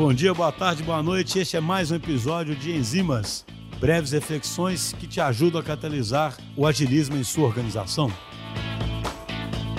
Bom dia, boa tarde, boa noite. Este é mais um episódio de Enzimas, breves reflexões que te ajudam a catalisar o agilismo em sua organização.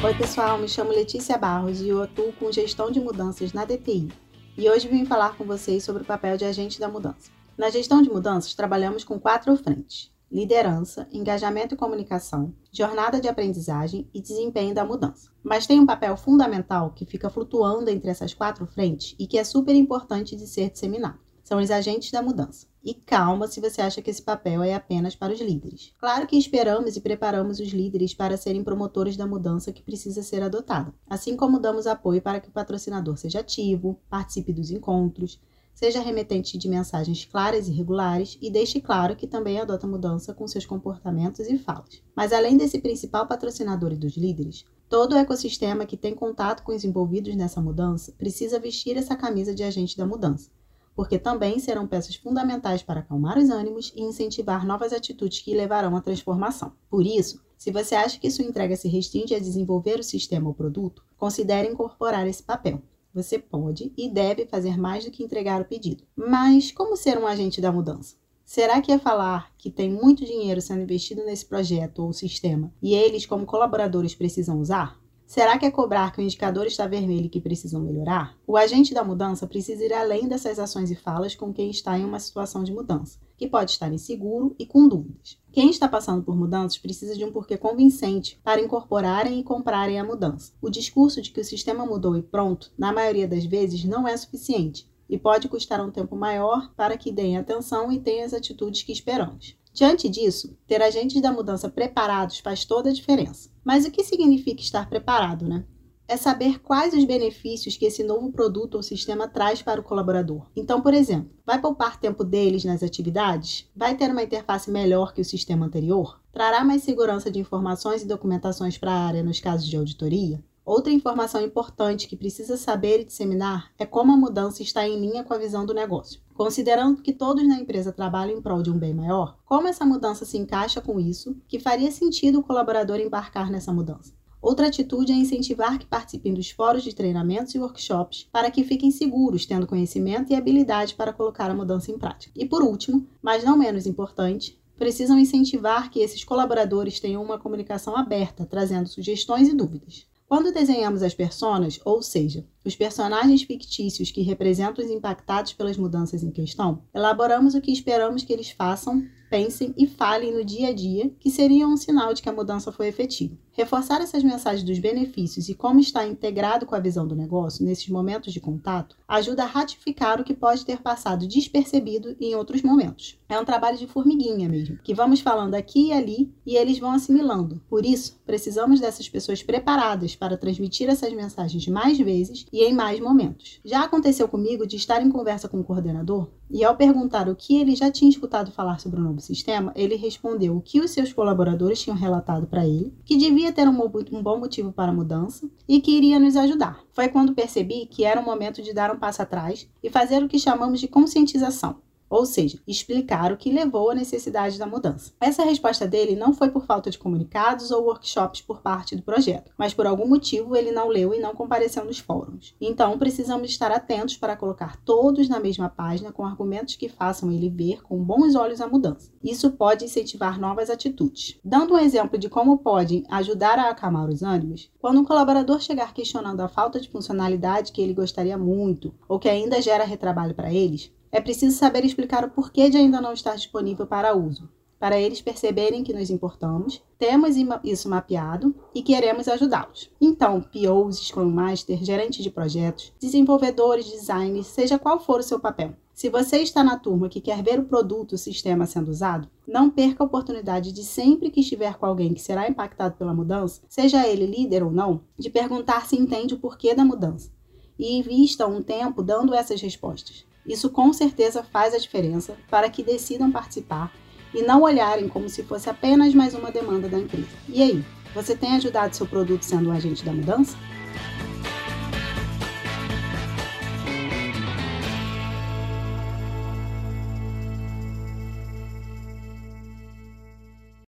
Oi, pessoal, me chamo Letícia Barros e eu atuo com gestão de mudanças na DTI. E hoje vim falar com vocês sobre o papel de agente da mudança. Na gestão de mudanças, trabalhamos com quatro frentes: liderança, engajamento e comunicação, jornada de aprendizagem e desempenho da mudança. Mas tem um papel fundamental que fica flutuando entre essas quatro frentes e que é super importante de ser disseminado. São os agentes da mudança. E calma se você acha que esse papel é apenas para os líderes. Claro que esperamos e preparamos os líderes para serem promotores da mudança que precisa ser adotada, assim como damos apoio para que o patrocinador seja ativo, participe dos encontros, seja remetente de mensagens claras e regulares e deixe claro que também adota mudança com seus comportamentos e falas. Mas além desse principal patrocinador e dos líderes, todo o ecossistema que tem contato com os envolvidos nessa mudança precisa vestir essa camisa de agente da mudança, porque também serão peças fundamentais para acalmar os ânimos e incentivar novas atitudes que levarão à transformação. Por isso, se você acha que sua entrega se restringe a desenvolver o sistema ou produto, considere incorporar esse papel. Você pode e deve fazer mais do que entregar o pedido. Mas como ser um agente da mudança? Será que é falar que tem muito dinheiro sendo investido nesse projeto ou sistema e eles, como colaboradores, precisam usar? Será que é cobrar que o indicador está vermelho e que precisam melhorar? O agente da mudança precisa ir além dessas ações e falas com quem está em uma situação de mudança, que pode estar inseguro e com dúvidas. Quem está passando por mudanças precisa de um porquê convincente para incorporarem e comprarem a mudança. O discurso de que o sistema mudou e pronto, na maioria das vezes, não é suficiente e pode custar um tempo maior para que deem atenção e tenham as atitudes que esperamos. Diante disso, ter agentes da mudança preparados faz toda a diferença. Mas o que significa estar preparado, né? É saber quais os benefícios que esse novo produto ou sistema traz para o colaborador. Então, por exemplo, vai poupar tempo deles nas atividades? Vai ter uma interface melhor que o sistema anterior? Trará mais segurança de informações e documentações para a área nos casos de auditoria? Outra informação importante que precisa saber e disseminar é como a mudança está em linha com a visão do negócio. Considerando que todos na empresa trabalham em prol de um bem maior, como essa mudança se encaixa com isso, que faria sentido o colaborador embarcar nessa mudança? Outra atitude é incentivar que participem dos fóruns de treinamentos e workshops para que fiquem seguros, tendo conhecimento e habilidade para colocar a mudança em prática. E por último, mas não menos importante, precisam incentivar que esses colaboradores tenham uma comunicação aberta, trazendo sugestões e dúvidas. Quando desenhamos as personas, ou seja, os personagens fictícios que representam os impactados pelas mudanças em questão, elaboramos o que esperamos que eles façam pensem e falem no dia a dia, que seria um sinal de que a mudança foi efetiva. Reforçar essas mensagens dos benefícios e como está integrado com a visão do negócio nesses momentos de contato ajuda a ratificar o que pode ter passado despercebido em outros momentos. É um trabalho de formiguinha mesmo, que vamos falando aqui e ali e eles vão assimilando. Por isso, precisamos dessas pessoas preparadas para transmitir essas mensagens mais vezes e em mais momentos. Já aconteceu comigo de estar em conversa com o coordenador e ao perguntar o que ele já tinha escutado falar sobre o novo sistema, ele respondeu o que os seus colaboradores tinham relatado para ele, que devia ter um, um bom motivo para a mudança e que iria nos ajudar. Foi quando percebi que era o momento de dar um passo atrás e fazer o que chamamos de conscientização ou seja, explicar o que levou à necessidade da mudança. Essa resposta dele não foi por falta de comunicados ou workshops por parte do projeto, mas por algum motivo ele não leu e não compareceu nos fóruns. Então, precisamos estar atentos para colocar todos na mesma página com argumentos que façam ele ver com bons olhos a mudança. Isso pode incentivar novas atitudes. Dando um exemplo de como podem ajudar a acalmar os ânimos, quando um colaborador chegar questionando a falta de funcionalidade que ele gostaria muito ou que ainda gera retrabalho para eles, é preciso saber explicar o porquê de ainda não estar disponível para uso, para eles perceberem que nos importamos, temos isso mapeado e queremos ajudá-los. Então, POs, Scrum Master, gerente de projetos, desenvolvedores, designers, seja qual for o seu papel. Se você está na turma que quer ver o produto, o sistema sendo usado, não perca a oportunidade de sempre que estiver com alguém que será impactado pela mudança, seja ele líder ou não, de perguntar se entende o porquê da mudança. E invista um tempo dando essas respostas. Isso com certeza faz a diferença para que decidam participar e não olharem como se fosse apenas mais uma demanda da empresa. E aí, você tem ajudado seu produto sendo um agente da mudança?